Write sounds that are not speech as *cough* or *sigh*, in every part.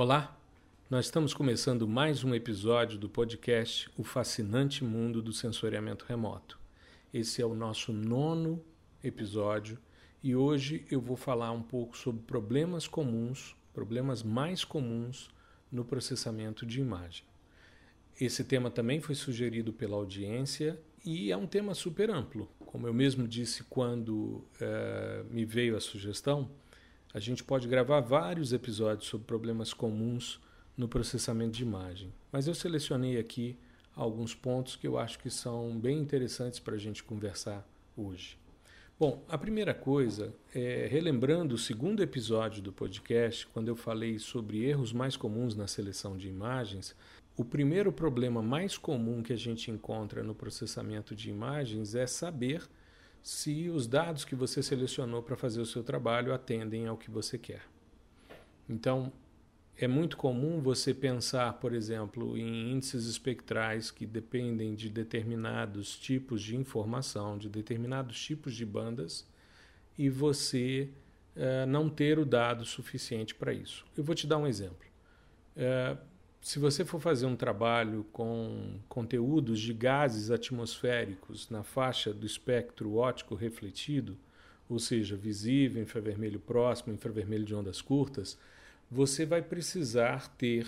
Olá, nós estamos começando mais um episódio do podcast O Fascinante Mundo do Sensoriamento Remoto. Esse é o nosso nono episódio e hoje eu vou falar um pouco sobre problemas comuns, problemas mais comuns no processamento de imagem. Esse tema também foi sugerido pela audiência e é um tema super amplo. Como eu mesmo disse quando uh, me veio a sugestão, a gente pode gravar vários episódios sobre problemas comuns no processamento de imagem. Mas eu selecionei aqui alguns pontos que eu acho que são bem interessantes para a gente conversar hoje. Bom, a primeira coisa é relembrando o segundo episódio do podcast, quando eu falei sobre erros mais comuns na seleção de imagens. O primeiro problema mais comum que a gente encontra no processamento de imagens é saber se os dados que você selecionou para fazer o seu trabalho atendem ao que você quer. Então, é muito comum você pensar, por exemplo, em índices espectrais que dependem de determinados tipos de informação, de determinados tipos de bandas, e você uh, não ter o dado suficiente para isso. Eu vou te dar um exemplo. Uh, se você for fazer um trabalho com conteúdos de gases atmosféricos na faixa do espectro óptico refletido, ou seja, visível, infravermelho próximo, infravermelho de ondas curtas, você vai precisar ter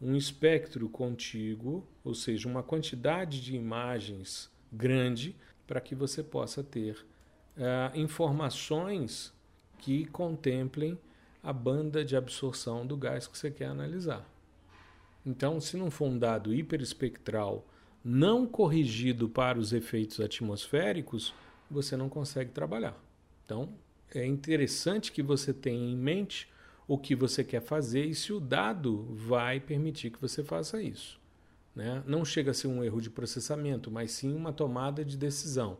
um espectro contíguo, ou seja, uma quantidade de imagens grande para que você possa ter uh, informações que contemplem a banda de absorção do gás que você quer analisar. Então, se não for um dado hiperespectral não corrigido para os efeitos atmosféricos, você não consegue trabalhar. Então, é interessante que você tenha em mente o que você quer fazer e se o dado vai permitir que você faça isso. Né? Não chega a ser um erro de processamento, mas sim uma tomada de decisão,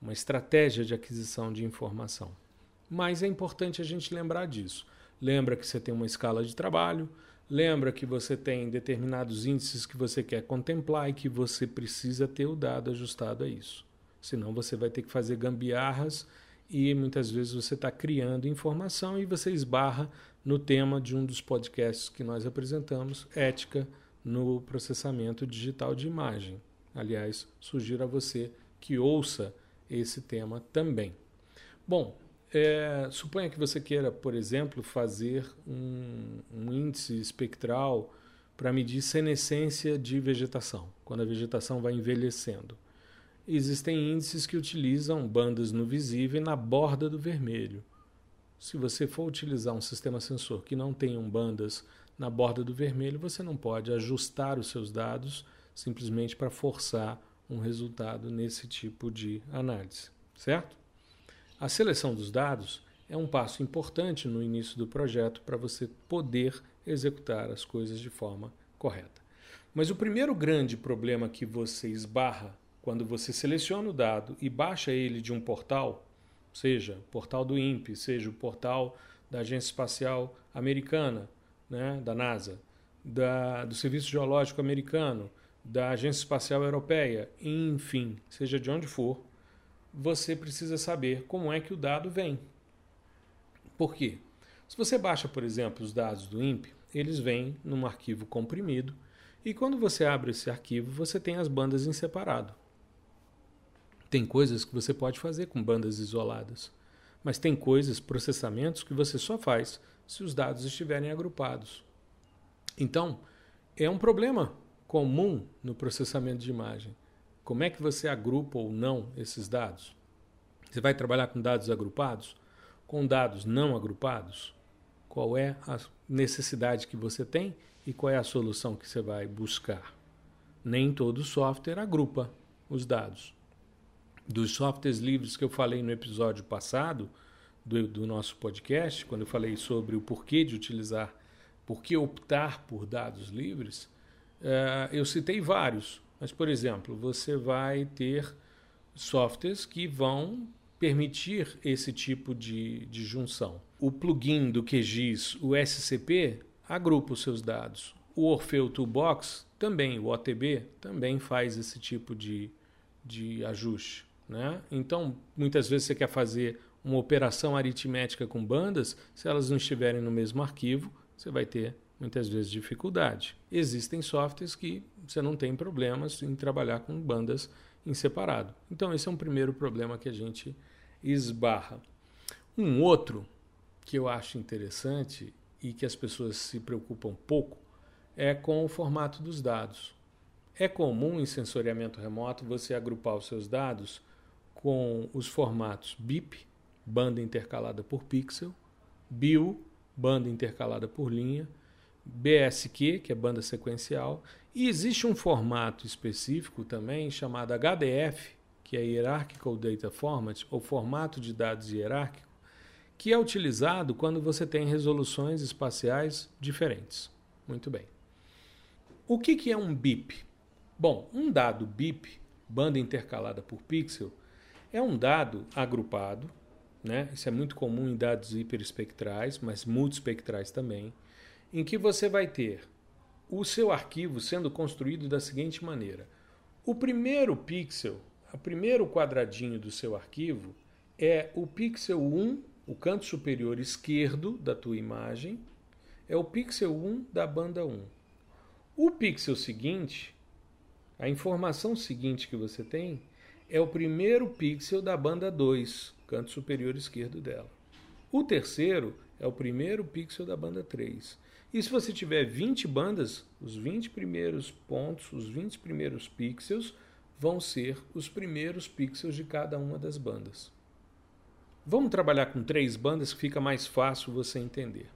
uma estratégia de aquisição de informação. Mas é importante a gente lembrar disso. Lembra que você tem uma escala de trabalho, lembra que você tem determinados índices que você quer contemplar e que você precisa ter o dado ajustado a isso. Senão você vai ter que fazer gambiarras e muitas vezes você está criando informação e você esbarra no tema de um dos podcasts que nós apresentamos, Ética no Processamento Digital de Imagem. Aliás, sugiro a você que ouça esse tema também. Bom, é, suponha que você queira, por exemplo, fazer um, um índice espectral para medir senescência de vegetação, quando a vegetação vai envelhecendo. Existem índices que utilizam bandas no visível e na borda do vermelho. Se você for utilizar um sistema sensor que não tenha bandas na borda do vermelho, você não pode ajustar os seus dados simplesmente para forçar um resultado nesse tipo de análise, certo? A seleção dos dados é um passo importante no início do projeto para você poder executar as coisas de forma correta. Mas o primeiro grande problema que você esbarra quando você seleciona o dado e baixa ele de um portal seja o portal do INPE, seja o portal da Agência Espacial Americana, né, da NASA, da, do Serviço Geológico Americano, da Agência Espacial Europeia, enfim, seja de onde for, você precisa saber como é que o dado vem. Por quê? Se você baixa, por exemplo, os dados do INPE, eles vêm num arquivo comprimido e quando você abre esse arquivo, você tem as bandas em separado. Tem coisas que você pode fazer com bandas isoladas, mas tem coisas, processamentos que você só faz se os dados estiverem agrupados. Então, é um problema comum no processamento de imagem. Como é que você agrupa ou não esses dados? Você vai trabalhar com dados agrupados? Com dados não agrupados? Qual é a necessidade que você tem e qual é a solução que você vai buscar? Nem todo software agrupa os dados dos softwares livres que eu falei no episódio passado do, do nosso podcast, quando eu falei sobre o porquê de utilizar, por que optar por dados livres, uh, eu citei vários. Mas, por exemplo, você vai ter softwares que vão permitir esse tipo de, de junção. O plugin do QGIS, o SCP, agrupa os seus dados. O Orfeu Toolbox também, o OTB, também faz esse tipo de, de ajuste. Né? Então, muitas vezes você quer fazer uma operação aritmética com bandas, se elas não estiverem no mesmo arquivo, você vai ter muitas vezes dificuldade. Existem softwares que você não tem problemas em trabalhar com bandas em separado. Então, esse é um primeiro problema que a gente esbarra. Um outro que eu acho interessante e que as pessoas se preocupam pouco é com o formato dos dados. É comum em sensoriamento remoto você agrupar os seus dados com os formatos BIP, banda intercalada por pixel, BIL, banda intercalada por linha, BSQ, que é banda sequencial, e existe um formato específico também chamado HDF, que é Hierarchical Data Format, ou formato de dados hierárquico, que é utilizado quando você tem resoluções espaciais diferentes. Muito bem. O que, que é um BIP? Bom, um dado BIP, banda intercalada por pixel, é um dado agrupado, né? isso é muito comum em dados hiperespectrais, mas multiespectrais também, em que você vai ter o seu arquivo sendo construído da seguinte maneira: o primeiro pixel, o primeiro quadradinho do seu arquivo é o pixel 1, o canto superior esquerdo da tua imagem, é o pixel 1 da banda 1. O pixel seguinte, a informação seguinte que você tem é o primeiro pixel da banda 2, canto superior esquerdo dela. O terceiro é o primeiro pixel da banda 3. E se você tiver 20 bandas, os 20 primeiros pontos, os 20 primeiros pixels, vão ser os primeiros pixels de cada uma das bandas. Vamos trabalhar com três bandas que fica mais fácil você entender.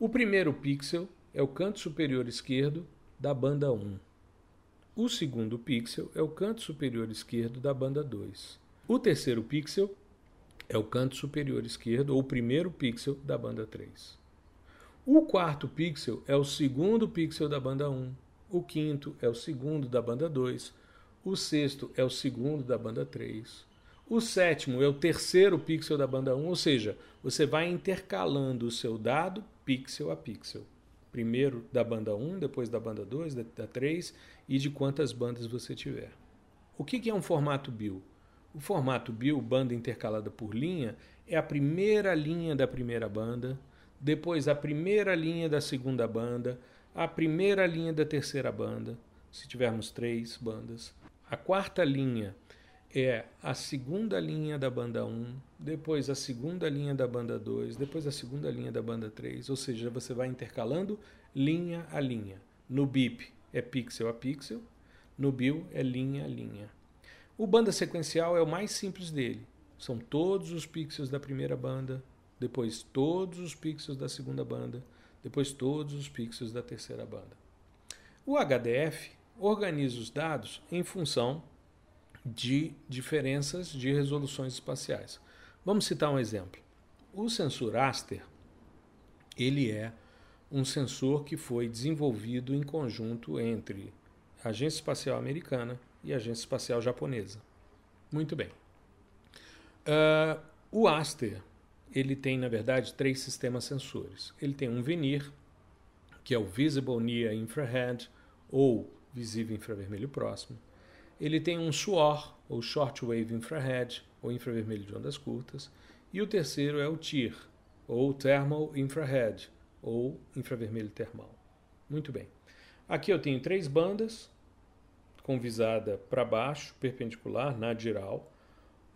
O primeiro pixel é o canto superior esquerdo da banda 1. O segundo pixel é o canto superior esquerdo da banda 2. O terceiro pixel é o canto superior esquerdo ou primeiro pixel da banda 3. O quarto pixel é o segundo pixel da banda 1. O quinto é o segundo da banda 2. O sexto é o segundo da banda 3. O sétimo é o terceiro pixel da banda 1, ou seja, você vai intercalando o seu dado pixel a pixel. Primeiro da banda 1, depois da banda 2, da 3 e de quantas bandas você tiver. O que é um formato BIL? O formato BIL, banda intercalada por linha, é a primeira linha da primeira banda, depois a primeira linha da segunda banda, a primeira linha da terceira banda, se tivermos três bandas. A quarta linha é a segunda linha da banda 1, depois a segunda linha da banda 2, depois a segunda linha da banda 3, ou seja, você vai intercalando linha a linha. No BIP é pixel a pixel, no BIL é linha a linha. O banda sequencial é o mais simples dele. São todos os pixels da primeira banda, depois todos os pixels da segunda banda, depois todos os pixels da terceira banda. O HDF organiza os dados em função de diferenças de resoluções espaciais. Vamos citar um exemplo. O sensor Aster, ele é um sensor que foi desenvolvido em conjunto entre a Agência Espacial Americana e a Agência Espacial Japonesa. Muito bem. Uh, o Aster ele tem, na verdade, três sistemas sensores. Ele tem um VNIR, que é o Visible Near Infrared, ou visível infravermelho próximo. Ele tem um SWOR, ou Short Wave Infrared, ou infravermelho de ondas curtas. E o terceiro é o TIR, ou Thermal Infrared, ou infravermelho termal. Muito bem. Aqui eu tenho três bandas, com visada para baixo, perpendicular, na diral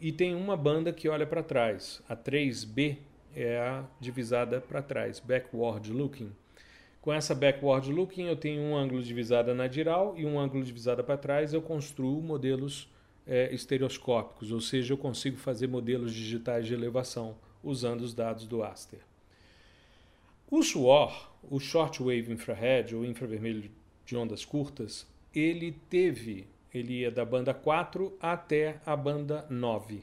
e tem uma banda que olha para trás. A 3B é a divisada para trás, backward looking. Com essa backward looking, eu tenho um ângulo de visada na diral e um ângulo de visada para trás. Eu construo modelos é, estereoscópicos, ou seja, eu consigo fazer modelos digitais de elevação usando os dados do Aster. O SWOR, o Short Wave Infrared, ou infravermelho de ondas curtas, ele teve ele ia da banda 4 até a banda 9.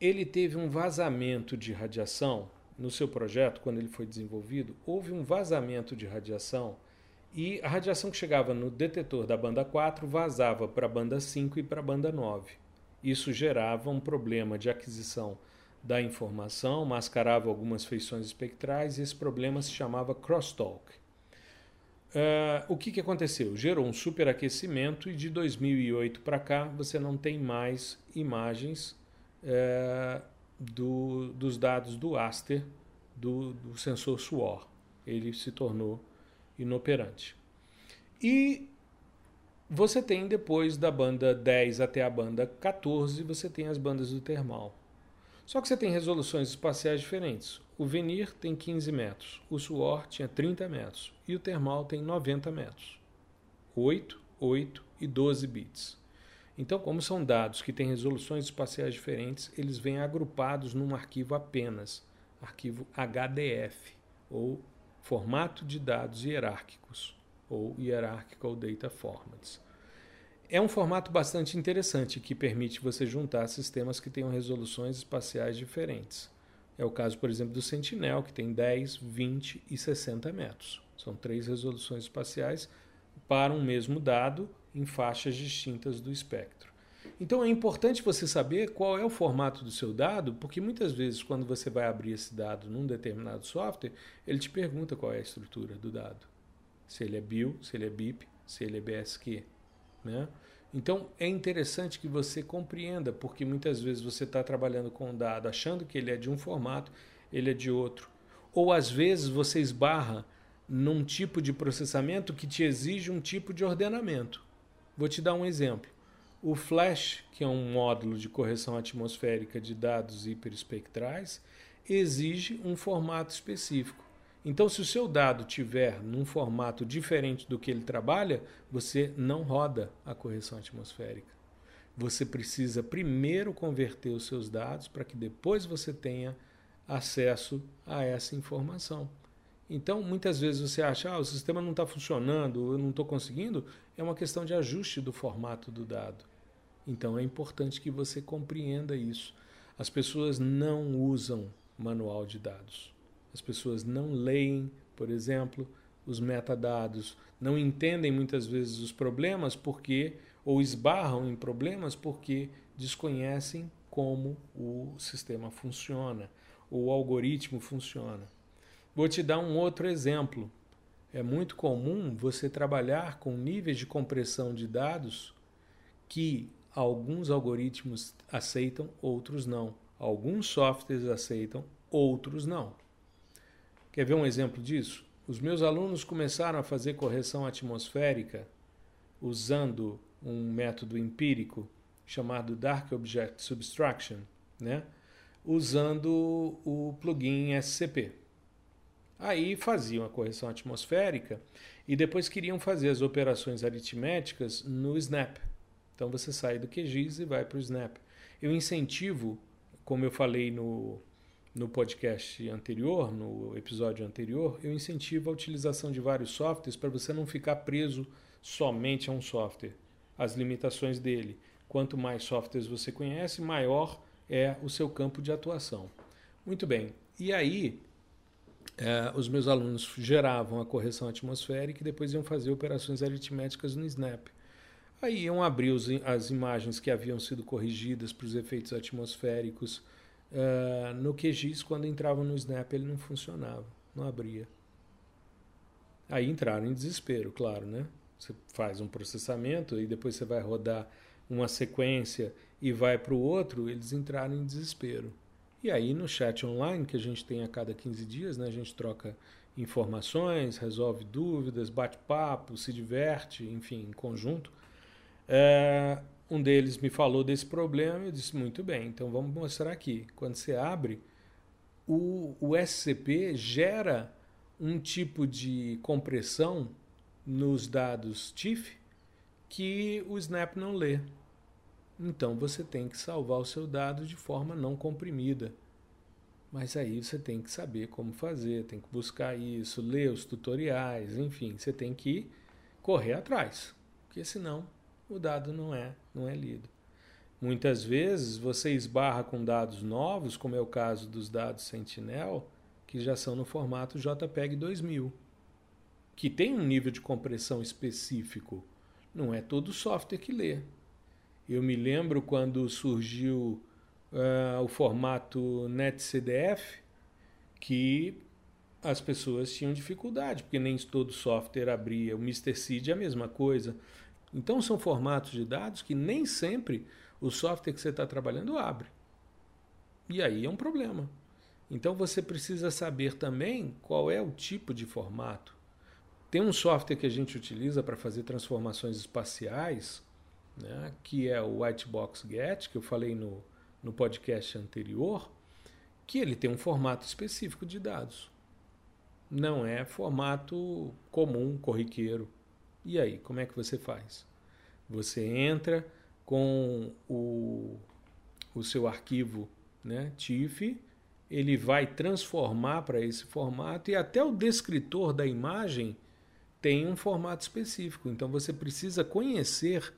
Ele teve um vazamento de radiação no seu projeto, quando ele foi desenvolvido, houve um vazamento de radiação e a radiação que chegava no detetor da banda 4 vazava para a banda 5 e para a banda 9. Isso gerava um problema de aquisição da informação, mascarava algumas feições espectrais e esse problema se chamava crosstalk. Uh, o que, que aconteceu? Gerou um superaquecimento e de 2008 para cá você não tem mais imagens uh, do, dos dados do Aster, do, do sensor SWOR. Ele se tornou inoperante. E você tem depois da banda 10 até a banda 14, você tem as bandas do termal. Só que você tem resoluções espaciais diferentes. O Venir tem 15 metros, o Suor tinha 30 metros e o Termal tem 90 metros. 8, 8 e 12 bits. Então, como são dados que têm resoluções espaciais diferentes, eles vêm agrupados num arquivo apenas, arquivo HDF, ou formato de dados hierárquicos, ou Hierarchical Data Formats. É um formato bastante interessante que permite você juntar sistemas que tenham resoluções espaciais diferentes. É o caso, por exemplo, do Sentinel, que tem 10, 20 e 60 metros. São três resoluções espaciais para um mesmo dado em faixas distintas do espectro. Então é importante você saber qual é o formato do seu dado, porque muitas vezes, quando você vai abrir esse dado num determinado software, ele te pergunta qual é a estrutura do dado. Se ele é BIL, se ele é BIP, se ele é BSQ. Né? Então é interessante que você compreenda, porque muitas vezes você está trabalhando com um dado achando que ele é de um formato, ele é de outro. Ou às vezes você esbarra num tipo de processamento que te exige um tipo de ordenamento. Vou te dar um exemplo. O Flash, que é um módulo de correção atmosférica de dados hiperespectrais, exige um formato específico. Então, se o seu dado tiver num formato diferente do que ele trabalha, você não roda a correção atmosférica. Você precisa primeiro converter os seus dados para que depois você tenha acesso a essa informação. Então, muitas vezes você acha, ah, o sistema não está funcionando, eu não estou conseguindo, é uma questão de ajuste do formato do dado. Então, é importante que você compreenda isso. As pessoas não usam manual de dados. As pessoas não leem, por exemplo, os metadados, não entendem muitas vezes os problemas porque ou esbarram em problemas porque desconhecem como o sistema funciona, o algoritmo funciona. Vou te dar um outro exemplo. É muito comum você trabalhar com níveis de compressão de dados que alguns algoritmos aceitam, outros não. Alguns softwares aceitam, outros não. Quer ver um exemplo disso? Os meus alunos começaram a fazer correção atmosférica usando um método empírico chamado Dark Object Subtraction, né? usando o plugin SCP. Aí faziam a correção atmosférica e depois queriam fazer as operações aritméticas no Snap. Então você sai do QGIS e vai para o Snap. Eu incentivo, como eu falei no, no podcast anterior, no episódio anterior, eu incentivo a utilização de vários softwares para você não ficar preso somente a um software, as limitações dele. Quanto mais softwares você conhece, maior é o seu campo de atuação. Muito bem. E aí, é, os meus alunos geravam a correção atmosférica e depois iam fazer operações aritméticas no Snap. Aí iam abrir os, as imagens que haviam sido corrigidas para os efeitos atmosféricos uh, no QGIS, quando entravam no Snap, ele não funcionava, não abria. Aí entraram em desespero, claro, né? Você faz um processamento e depois você vai rodar uma sequência e vai para o outro, eles entraram em desespero. E aí no chat online, que a gente tem a cada 15 dias, né, a gente troca informações, resolve dúvidas, bate papo, se diverte, enfim, em conjunto. É, um deles me falou desse problema e eu disse: muito bem, então vamos mostrar aqui. Quando você abre, o, o SCP gera um tipo de compressão nos dados TIFF que o Snap não lê. Então você tem que salvar o seu dado de forma não comprimida. Mas aí você tem que saber como fazer, tem que buscar isso, ler os tutoriais, enfim, você tem que correr atrás, porque senão o dado não é, não é lido. Muitas vezes você esbarra com dados novos, como é o caso dos dados Sentinel, que já são no formato JPEG 2000, que tem um nível de compressão específico. Não é todo software que lê. Eu me lembro quando surgiu uh, o formato NetCDF, que as pessoas tinham dificuldade, porque nem todo software abria. O Mr. Seed é a mesma coisa. Então são formatos de dados que nem sempre o software que você está trabalhando abre. E aí é um problema. Então você precisa saber também qual é o tipo de formato. Tem um software que a gente utiliza para fazer transformações espaciais, né, que é o Whitebox Get, que eu falei no, no podcast anterior, que ele tem um formato específico de dados. Não é formato comum, corriqueiro. E aí, como é que você faz? Você entra com o, o seu arquivo né, TIFF, ele vai transformar para esse formato e até o descritor da imagem tem um formato específico. Então você precisa conhecer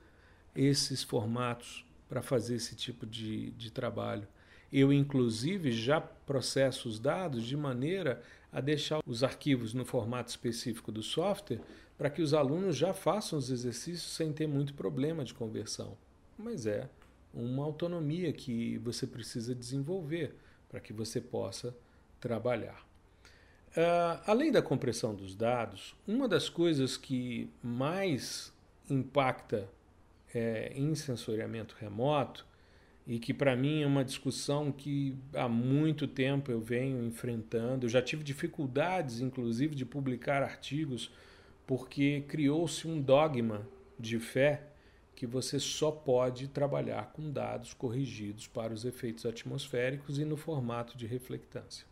esses formatos para fazer esse tipo de, de trabalho. Eu, inclusive, já processo os dados de maneira a deixar os arquivos no formato específico do software para que os alunos já façam os exercícios sem ter muito problema de conversão. Mas é uma autonomia que você precisa desenvolver para que você possa trabalhar. Uh, além da compressão dos dados, uma das coisas que mais impacta é, em sensoriamento remoto e que para mim é uma discussão que há muito tempo eu venho enfrentando. Eu já tive dificuldades, inclusive, de publicar artigos porque criou-se um dogma de fé que você só pode trabalhar com dados corrigidos para os efeitos atmosféricos e no formato de reflectância.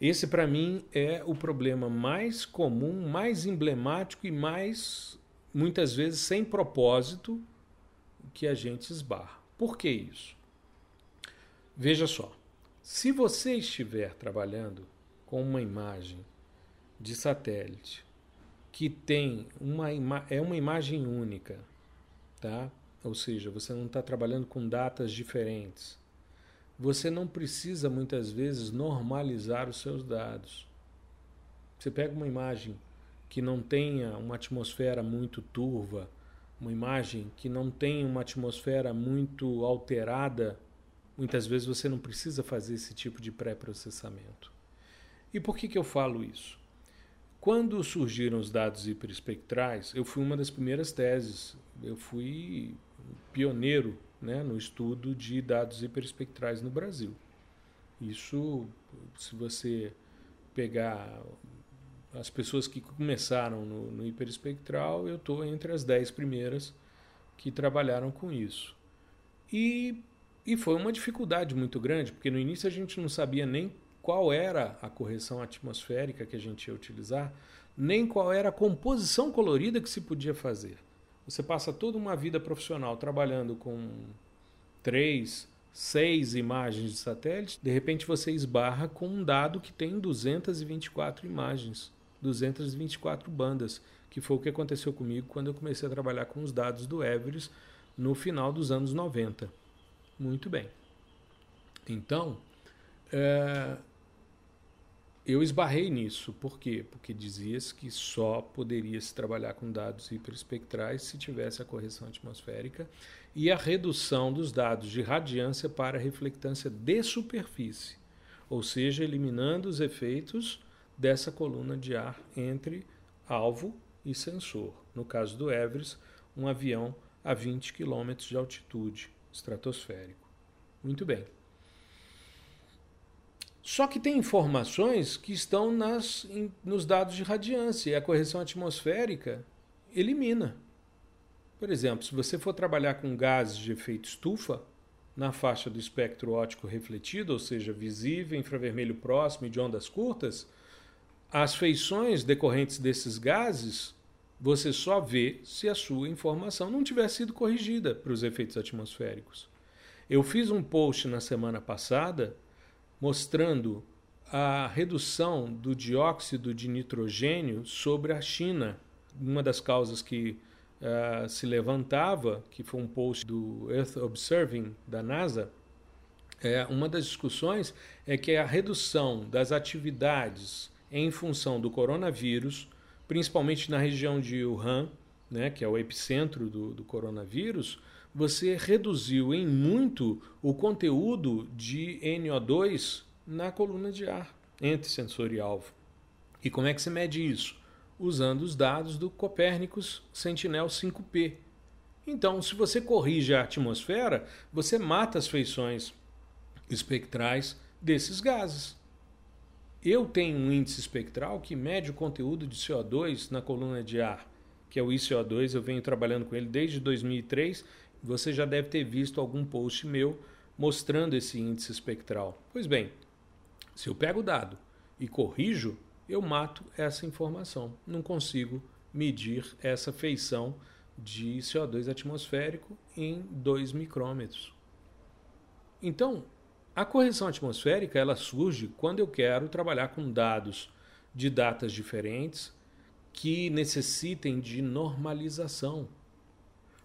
Esse, para mim, é o problema mais comum, mais emblemático e mais, muitas vezes, sem propósito que a gente esbarra. Por que isso? Veja só, se você estiver trabalhando com uma imagem de satélite que tem uma é uma imagem única, tá? Ou seja, você não está trabalhando com datas diferentes você não precisa muitas vezes normalizar os seus dados. Você pega uma imagem que não tenha uma atmosfera muito turva, uma imagem que não tenha uma atmosfera muito alterada, muitas vezes você não precisa fazer esse tipo de pré-processamento. E por que, que eu falo isso? Quando surgiram os dados hiperespectrais, eu fui uma das primeiras teses, eu fui pioneiro né, no estudo de dados hiperespectrais no Brasil. Isso, se você pegar as pessoas que começaram no, no hiperespectral, eu estou entre as dez primeiras que trabalharam com isso. E, e foi uma dificuldade muito grande, porque no início a gente não sabia nem qual era a correção atmosférica que a gente ia utilizar, nem qual era a composição colorida que se podia fazer. Você passa toda uma vida profissional trabalhando com três, seis imagens de satélite, de repente você esbarra com um dado que tem 224 imagens, 224 bandas, que foi o que aconteceu comigo quando eu comecei a trabalhar com os dados do Everest no final dos anos 90. Muito bem. Então, é, eu esbarrei nisso. Por quê? Porque dizia-se que só poderia se trabalhar com dados hiperespectrais se tivesse a correção atmosférica e a redução dos dados de radiância para reflectância de superfície, ou seja, eliminando os efeitos dessa coluna de ar entre alvo e sensor. No caso do Everest, um avião a 20 km de altitude estratosférico. Muito bem. Só que tem informações que estão nas, em, nos dados de radiância e a correção atmosférica elimina. Por exemplo, se você for trabalhar com gases de efeito estufa, na faixa do espectro óptico refletido, ou seja, visível, infravermelho próximo e de ondas curtas, as feições decorrentes desses gases você só vê se a sua informação não tiver sido corrigida para os efeitos atmosféricos. Eu fiz um post na semana passada mostrando a redução do dióxido de nitrogênio sobre a China. Uma das causas que uh, se levantava, que foi um post do Earth Observing da NASA, é, uma das discussões é que a redução das atividades em função do coronavírus, principalmente na região de Wuhan, né, que é o epicentro do, do coronavírus, você reduziu em muito o conteúdo de NO2 na coluna de ar entre sensor e alvo. E como é que se mede isso? Usando os dados do Copernicus Sentinel 5P. Então, se você corrige a atmosfera, você mata as feições espectrais desses gases. Eu tenho um índice espectral que mede o conteúdo de CO2 na coluna de ar, que é o ICO2. Eu venho trabalhando com ele desde 2003. Você já deve ter visto algum post meu mostrando esse índice espectral. Pois bem, se eu pego o dado e corrijo, eu mato essa informação. Não consigo medir essa feição de CO2 atmosférico em 2 micrômetros. Então, a correção atmosférica ela surge quando eu quero trabalhar com dados de datas diferentes que necessitem de normalização.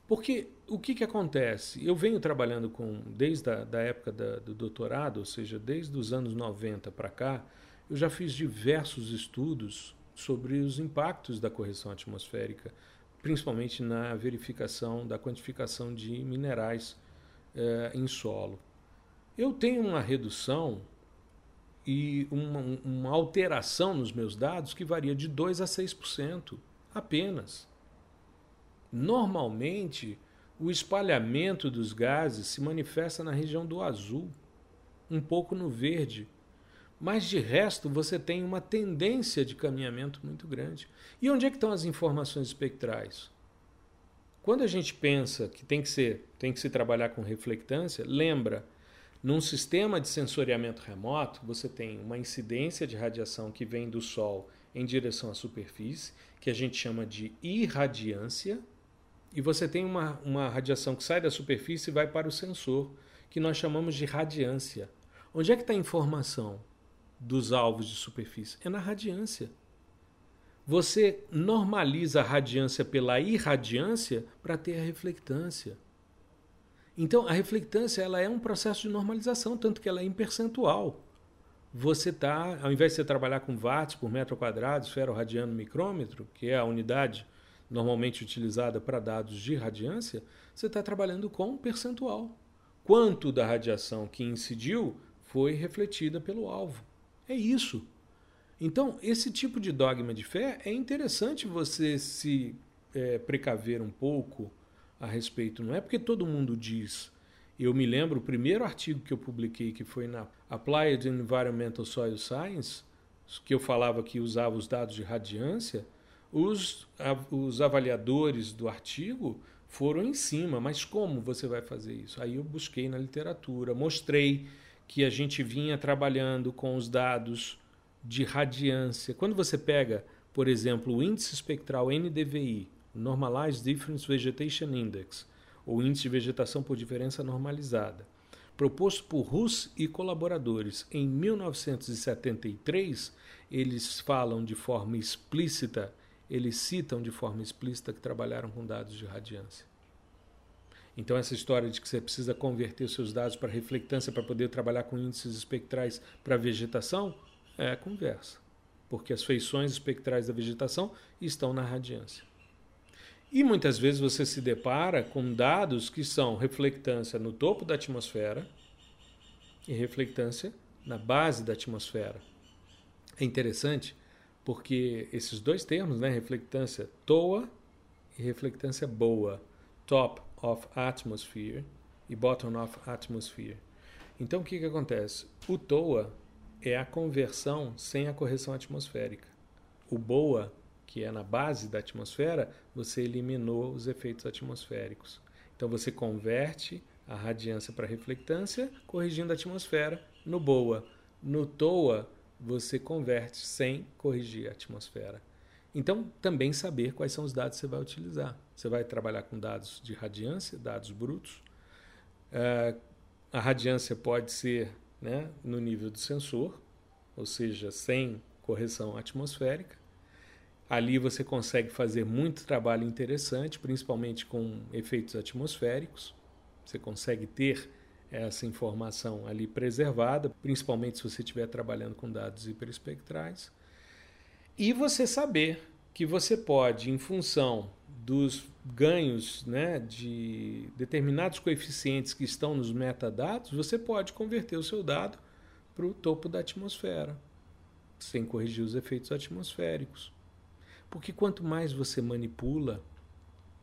Porque o que, que acontece? Eu venho trabalhando com, desde a da época da, do doutorado, ou seja, desde os anos 90 para cá, eu já fiz diversos estudos sobre os impactos da correção atmosférica, principalmente na verificação da quantificação de minerais eh, em solo. Eu tenho uma redução e uma, uma alteração nos meus dados que varia de 2 a 6% apenas. Normalmente, o espalhamento dos gases se manifesta na região do azul, um pouco no verde, mas de resto você tem uma tendência de caminhamento muito grande. E onde é que estão as informações espectrais? Quando a gente pensa que tem que ser, tem que se trabalhar com reflectância, lembra, num sistema de sensoriamento remoto, você tem uma incidência de radiação que vem do Sol em direção à superfície, que a gente chama de irradiância, e você tem uma, uma radiação que sai da superfície e vai para o sensor, que nós chamamos de radiância. Onde é que está a informação dos alvos de superfície? É na radiância. Você normaliza a radiância pela irradiância para ter a reflectância. Então, a reflectância ela é um processo de normalização, tanto que ela é em percentual. Você está, ao invés de você trabalhar com watts por metro quadrado, esfera radiano micrômetro, que é a unidade normalmente utilizada para dados de radiância, você está trabalhando com percentual. Quanto da radiação que incidiu foi refletida pelo alvo. É isso. Então, esse tipo de dogma de fé é interessante você se é, precaver um pouco a respeito. Não é porque todo mundo diz. Eu me lembro, o primeiro artigo que eu publiquei, que foi na Applied Environmental Soil Science, que eu falava que usava os dados de radiância, os, os avaliadores do artigo foram em cima, mas como você vai fazer isso? Aí eu busquei na literatura, mostrei que a gente vinha trabalhando com os dados de radiância. Quando você pega, por exemplo, o índice espectral NDVI, Normalized Difference Vegetation Index, ou índice de vegetação por diferença normalizada, proposto por Russ e colaboradores em 1973, eles falam de forma explícita eles citam de forma explícita que trabalharam com dados de radiância. Então, essa história de que você precisa converter seus dados para reflectância para poder trabalhar com índices espectrais para vegetação é conversa, porque as feições espectrais da vegetação estão na radiância. E muitas vezes você se depara com dados que são reflectância no topo da atmosfera e reflectância na base da atmosfera. É interessante porque esses dois termos, né, reflectância toa e reflectância boa, top of atmosphere e bottom of atmosphere. Então o que, que acontece? O TOA é a conversão sem a correção atmosférica. O BOA, que é na base da atmosfera, você eliminou os efeitos atmosféricos. Então você converte a radiância para reflectância, corrigindo a atmosfera no BOA. No TOA, você converte sem corrigir a atmosfera. Então, também saber quais são os dados que você vai utilizar. Você vai trabalhar com dados de radiância, dados brutos. Uh, a radiância pode ser né, no nível do sensor, ou seja, sem correção atmosférica. Ali você consegue fazer muito trabalho interessante, principalmente com efeitos atmosféricos. Você consegue ter essa informação ali preservada, principalmente se você estiver trabalhando com dados hiperespectrais. E você saber que você pode, em função dos ganhos né, de determinados coeficientes que estão nos metadados, você pode converter o seu dado para o topo da atmosfera, sem corrigir os efeitos atmosféricos. Porque quanto mais você manipula,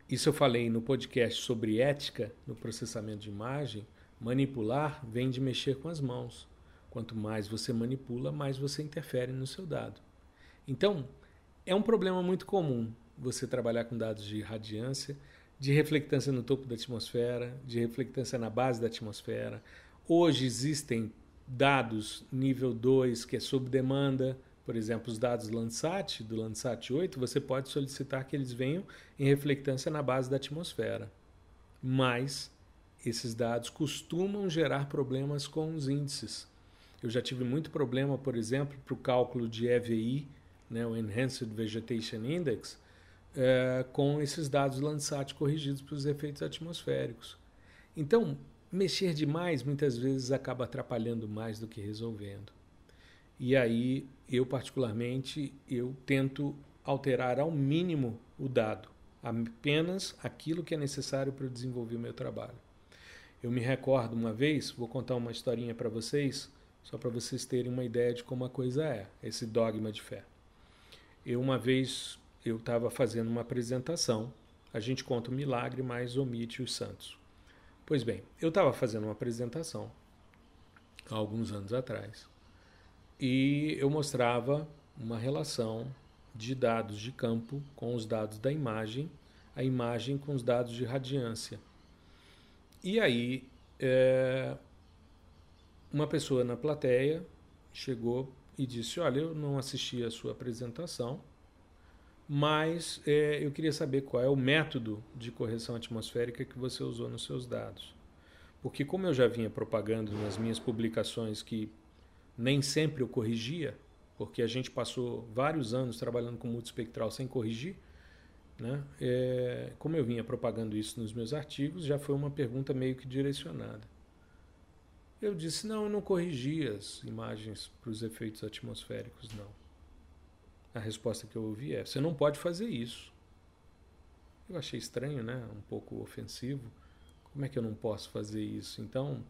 isso eu falei no podcast sobre ética no processamento de imagem, Manipular vem de mexer com as mãos. Quanto mais você manipula, mais você interfere no seu dado. Então, é um problema muito comum você trabalhar com dados de radiância, de reflectância no topo da atmosfera, de reflectância na base da atmosfera. Hoje existem dados nível 2, que é sob demanda, por exemplo, os dados Landsat, do Landsat 8, você pode solicitar que eles venham em reflectância na base da atmosfera. Mas esses dados costumam gerar problemas com os índices. Eu já tive muito problema, por exemplo, para o cálculo de EVI, né, o Enhanced Vegetation Index, é, com esses dados Landsat corrigidos para os efeitos atmosféricos. Então, mexer demais muitas vezes acaba atrapalhando mais do que resolvendo. E aí, eu particularmente, eu tento alterar ao mínimo o dado, apenas aquilo que é necessário para desenvolver o meu trabalho. Eu me recordo uma vez, vou contar uma historinha para vocês, só para vocês terem uma ideia de como a coisa é, esse dogma de fé. Eu uma vez eu estava fazendo uma apresentação, a gente conta o milagre, mas omite os santos. Pois bem, eu estava fazendo uma apresentação há alguns anos atrás e eu mostrava uma relação de dados de campo com os dados da imagem, a imagem com os dados de radiância. E aí, é, uma pessoa na plateia chegou e disse: Olha, eu não assisti a sua apresentação, mas é, eu queria saber qual é o método de correção atmosférica que você usou nos seus dados. Porque, como eu já vinha propagando nas minhas publicações que nem sempre eu corrigia, porque a gente passou vários anos trabalhando com multispectral sem corrigir, né? É, como eu vinha propagando isso nos meus artigos, já foi uma pergunta meio que direcionada. Eu disse: não, eu não corrigi as imagens para os efeitos atmosféricos, não. A resposta que eu ouvi é: você não pode fazer isso. Eu achei estranho, né? Um pouco ofensivo. Como é que eu não posso fazer isso? Então,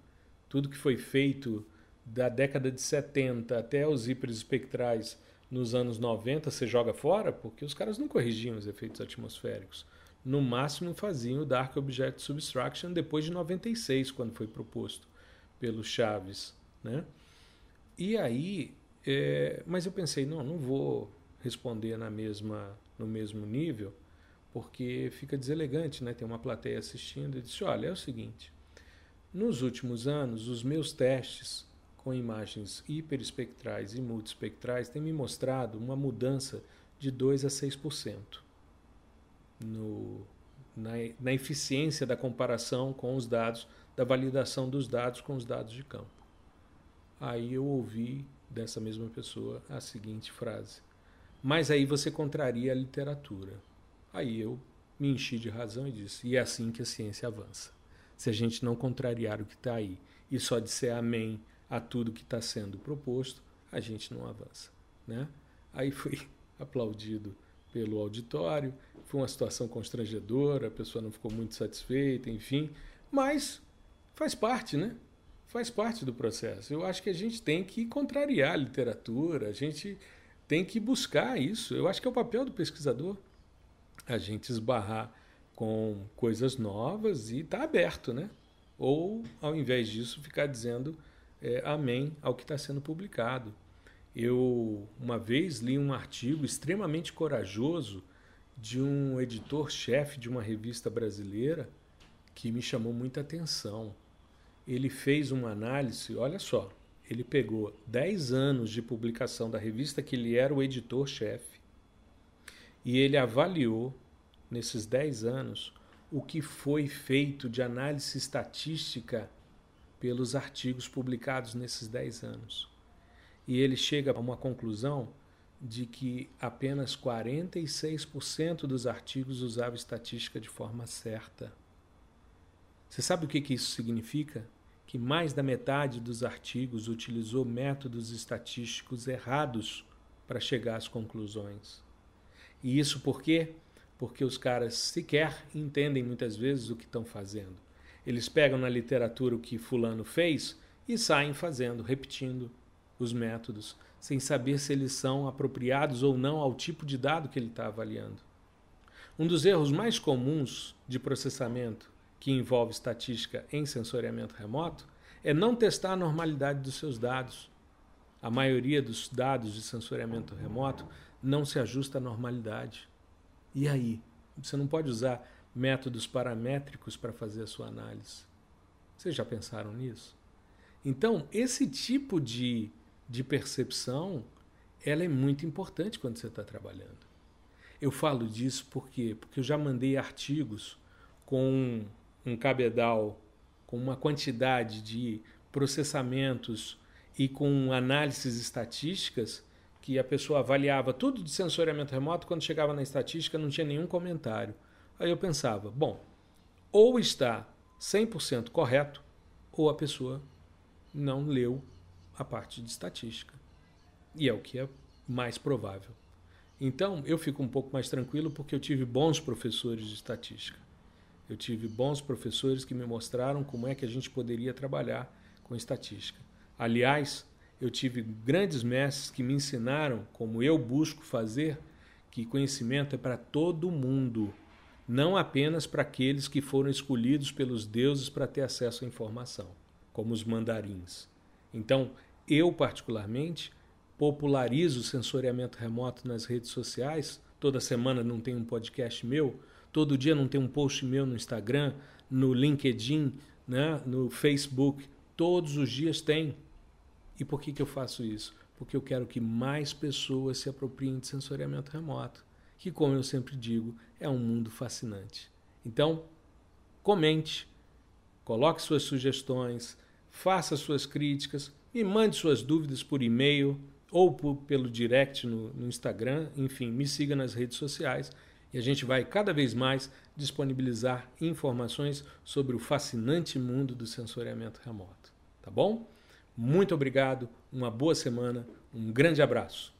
tudo que foi feito da década de 70 até os hiperespectrais nos anos 90 você joga fora, porque os caras não corrigiam os efeitos atmosféricos. No máximo faziam o Dark Object Subtraction depois de 96, quando foi proposto pelo Chaves. Né? E aí, é, mas eu pensei, não, não vou responder na mesma, no mesmo nível, porque fica deselegante, né? Tem uma plateia assistindo e disse, olha, é o seguinte, nos últimos anos, os meus testes com imagens hiperespectrais e multispectrais tem me mostrado uma mudança de 2 a 6% no, na, na eficiência da comparação com os dados, da validação dos dados com os dados de campo. Aí eu ouvi dessa mesma pessoa a seguinte frase: Mas aí você contraria a literatura. Aí eu me enchi de razão e disse: E é assim que a ciência avança. Se a gente não contrariar o que está aí e só disser amém a tudo que está sendo proposto, a gente não avança. Né? Aí fui *laughs* aplaudido pelo auditório, foi uma situação constrangedora, a pessoa não ficou muito satisfeita, enfim, mas faz parte, né? Faz parte do processo. Eu acho que a gente tem que contrariar a literatura, a gente tem que buscar isso. Eu acho que é o papel do pesquisador a gente esbarrar com coisas novas e estar tá aberto, né? Ou, ao invés disso, ficar dizendo é, amém ao que está sendo publicado. Eu, uma vez, li um artigo extremamente corajoso de um editor-chefe de uma revista brasileira que me chamou muita atenção. Ele fez uma análise, olha só, ele pegou 10 anos de publicação da revista que ele era o editor-chefe e ele avaliou nesses 10 anos o que foi feito de análise estatística pelos artigos publicados nesses 10 anos. E ele chega a uma conclusão de que apenas 46% dos artigos usavam estatística de forma certa. Você sabe o que, que isso significa? Que mais da metade dos artigos utilizou métodos estatísticos errados para chegar às conclusões. E isso por quê? Porque os caras sequer entendem muitas vezes o que estão fazendo. Eles pegam na literatura o que Fulano fez e saem fazendo, repetindo os métodos, sem saber se eles são apropriados ou não ao tipo de dado que ele está avaliando. Um dos erros mais comuns de processamento que envolve estatística em sensoriamento remoto é não testar a normalidade dos seus dados. A maioria dos dados de sensoriamento remoto não se ajusta à normalidade. E aí? Você não pode usar métodos paramétricos para fazer a sua análise. Vocês já pensaram nisso? Então, esse tipo de, de percepção ela é muito importante quando você está trabalhando. Eu falo disso porque, porque eu já mandei artigos com um cabedal, com uma quantidade de processamentos e com análises estatísticas que a pessoa avaliava tudo de sensoriamento remoto, quando chegava na estatística não tinha nenhum comentário. Aí eu pensava, bom, ou está 100% correto, ou a pessoa não leu a parte de estatística. E é o que é mais provável. Então, eu fico um pouco mais tranquilo porque eu tive bons professores de estatística. Eu tive bons professores que me mostraram como é que a gente poderia trabalhar com estatística. Aliás, eu tive grandes mestres que me ensinaram como eu busco fazer, que conhecimento é para todo mundo, não apenas para aqueles que foram escolhidos pelos deuses para ter acesso à informação, como os mandarins. Então, eu particularmente popularizo o sensoriamento remoto nas redes sociais. Toda semana não tem um podcast meu, todo dia não tem um post meu no Instagram, no LinkedIn, né, no Facebook. Todos os dias tem. E por que, que eu faço isso? Porque eu quero que mais pessoas se apropriem de sensoriamento remoto, que, como eu sempre digo, é um mundo fascinante. Então, comente, coloque suas sugestões, faça suas críticas, me mande suas dúvidas por e-mail ou por, pelo direct no, no Instagram, enfim, me siga nas redes sociais e a gente vai cada vez mais disponibilizar informações sobre o fascinante mundo do sensoriamento remoto. Tá bom? Muito obrigado, uma boa semana, um grande abraço.